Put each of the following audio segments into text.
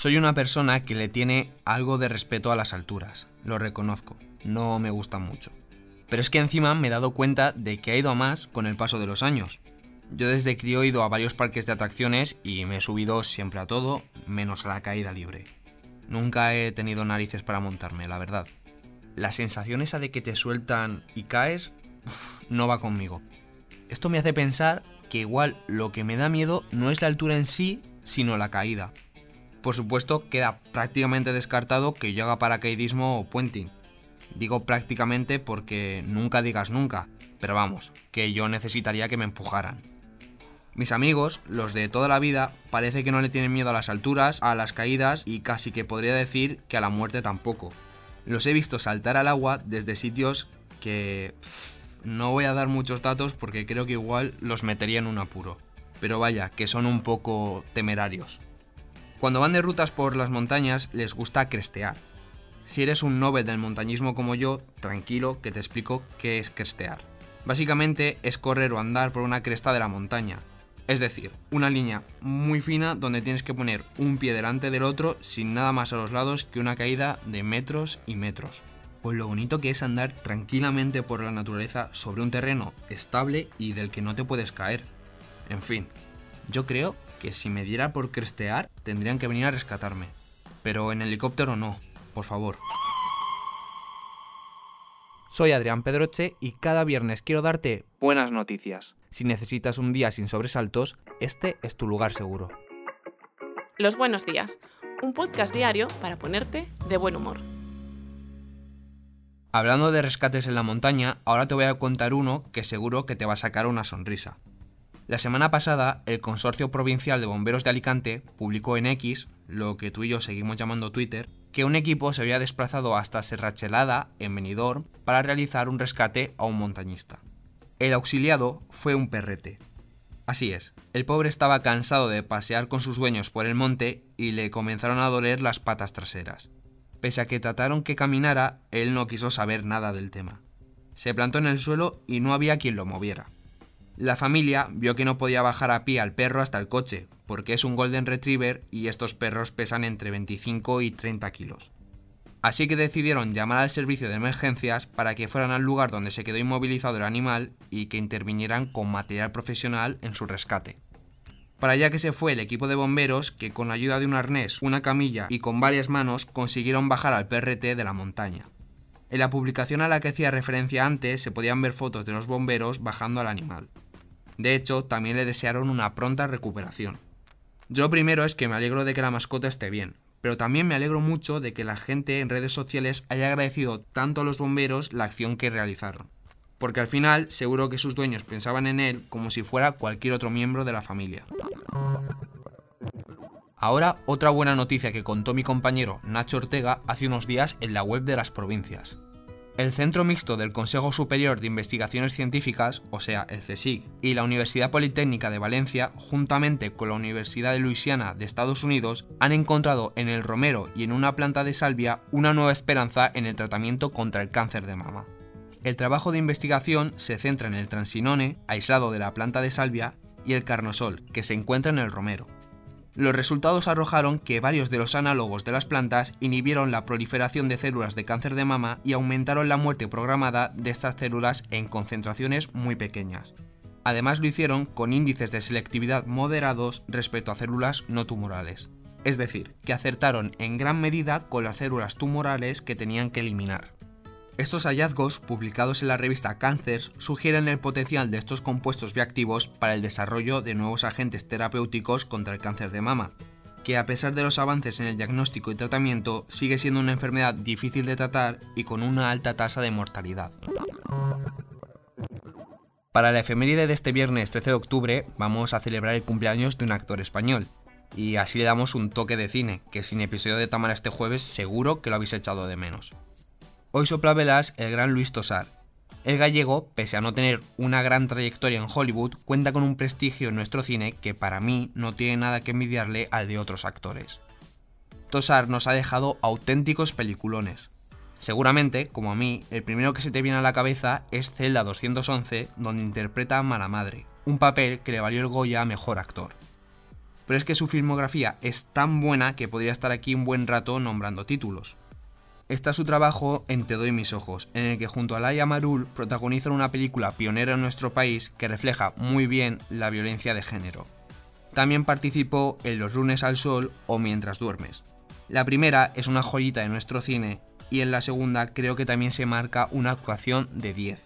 Soy una persona que le tiene algo de respeto a las alturas, lo reconozco, no me gustan mucho. Pero es que encima me he dado cuenta de que ha ido a más con el paso de los años. Yo desde crío he ido a varios parques de atracciones y me he subido siempre a todo, menos a la caída libre. Nunca he tenido narices para montarme, la verdad. La sensación esa de que te sueltan y caes no va conmigo. Esto me hace pensar que igual lo que me da miedo no es la altura en sí, sino la caída. Por supuesto, queda prácticamente descartado que yo haga paracaidismo o puenting. Digo prácticamente porque nunca digas nunca, pero vamos, que yo necesitaría que me empujaran. Mis amigos, los de toda la vida, parece que no le tienen miedo a las alturas, a las caídas y casi que podría decir que a la muerte tampoco. Los he visto saltar al agua desde sitios que... No voy a dar muchos datos porque creo que igual los metería en un apuro. Pero vaya, que son un poco temerarios. Cuando van de rutas por las montañas les gusta crestear. Si eres un Nobel del montañismo como yo, tranquilo que te explico qué es crestear. Básicamente es correr o andar por una cresta de la montaña. Es decir, una línea muy fina donde tienes que poner un pie delante del otro sin nada más a los lados que una caída de metros y metros. Pues lo bonito que es andar tranquilamente por la naturaleza sobre un terreno estable y del que no te puedes caer. En fin, yo creo que si me diera por crestear, tendrían que venir a rescatarme. Pero en helicóptero no, por favor. Soy Adrián Pedroche y cada viernes quiero darte buenas noticias. Si necesitas un día sin sobresaltos, este es tu lugar seguro. Los buenos días, un podcast diario para ponerte de buen humor. Hablando de rescates en la montaña, ahora te voy a contar uno que seguro que te va a sacar una sonrisa. La semana pasada, el Consorcio Provincial de Bomberos de Alicante publicó en X, lo que tú y yo seguimos llamando Twitter, que un equipo se había desplazado hasta Serrachelada, en Benidorm, para realizar un rescate a un montañista. El auxiliado fue un perrete. Así es, el pobre estaba cansado de pasear con sus dueños por el monte y le comenzaron a doler las patas traseras. Pese a que trataron que caminara, él no quiso saber nada del tema. Se plantó en el suelo y no había quien lo moviera. La familia vio que no podía bajar a pie al perro hasta el coche, porque es un Golden Retriever y estos perros pesan entre 25 y 30 kilos. Así que decidieron llamar al servicio de emergencias para que fueran al lugar donde se quedó inmovilizado el animal y que intervinieran con material profesional en su rescate. Para allá que se fue el equipo de bomberos que con ayuda de un arnés, una camilla y con varias manos consiguieron bajar al PRT de la montaña. En la publicación a la que hacía referencia antes se podían ver fotos de los bomberos bajando al animal. De hecho, también le desearon una pronta recuperación. Yo primero es que me alegro de que la mascota esté bien, pero también me alegro mucho de que la gente en redes sociales haya agradecido tanto a los bomberos la acción que realizaron. Porque al final seguro que sus dueños pensaban en él como si fuera cualquier otro miembro de la familia. Ahora, otra buena noticia que contó mi compañero Nacho Ortega hace unos días en la web de las provincias. El Centro Mixto del Consejo Superior de Investigaciones Científicas, o sea, el CSIC, y la Universidad Politécnica de Valencia, juntamente con la Universidad de Luisiana de Estados Unidos, han encontrado en el romero y en una planta de salvia una nueva esperanza en el tratamiento contra el cáncer de mama. El trabajo de investigación se centra en el transinone, aislado de la planta de salvia, y el carnosol, que se encuentra en el romero. Los resultados arrojaron que varios de los análogos de las plantas inhibieron la proliferación de células de cáncer de mama y aumentaron la muerte programada de estas células en concentraciones muy pequeñas. Además lo hicieron con índices de selectividad moderados respecto a células no tumorales. Es decir, que acertaron en gran medida con las células tumorales que tenían que eliminar. Estos hallazgos, publicados en la revista Cancers, sugieren el potencial de estos compuestos bioactivos para el desarrollo de nuevos agentes terapéuticos contra el cáncer de mama, que a pesar de los avances en el diagnóstico y tratamiento, sigue siendo una enfermedad difícil de tratar y con una alta tasa de mortalidad. Para la efeméride de este viernes 13 de octubre vamos a celebrar el cumpleaños de un actor español, y así le damos un toque de cine, que sin episodio de Tamara este jueves seguro que lo habéis echado de menos. Hoy sopla velas el gran Luis Tosar. El gallego, pese a no tener una gran trayectoria en Hollywood, cuenta con un prestigio en nuestro cine que para mí no tiene nada que envidiarle al de otros actores. Tosar nos ha dejado auténticos peliculones. Seguramente, como a mí, el primero que se te viene a la cabeza es Zelda 211, donde interpreta a Mala Madre, un papel que le valió el Goya a Mejor Actor. Pero es que su filmografía es tan buena que podría estar aquí un buen rato nombrando títulos. Está su trabajo en Te doy mis ojos, en el que junto a Laia Marul protagonizan una película pionera en nuestro país que refleja muy bien la violencia de género. También participó en Los lunes al sol o Mientras duermes. La primera es una joyita de nuestro cine y en la segunda creo que también se marca una actuación de 10.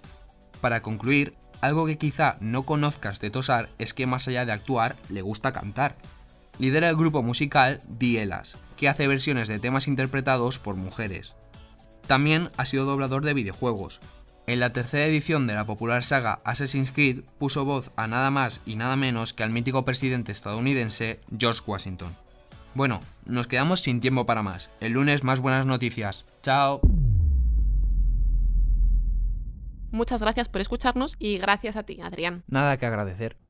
Para concluir, algo que quizá no conozcas de Tosar es que más allá de actuar, le gusta cantar. Lidera el grupo musical Dielas, que hace versiones de temas interpretados por mujeres. También ha sido doblador de videojuegos. En la tercera edición de la popular saga Assassin's Creed puso voz a nada más y nada menos que al mítico presidente estadounidense George Washington. Bueno, nos quedamos sin tiempo para más. El lunes más buenas noticias. Chao. Muchas gracias por escucharnos y gracias a ti, Adrián. Nada que agradecer.